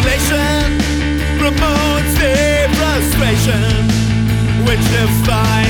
Isolation promotes the frustration which defines.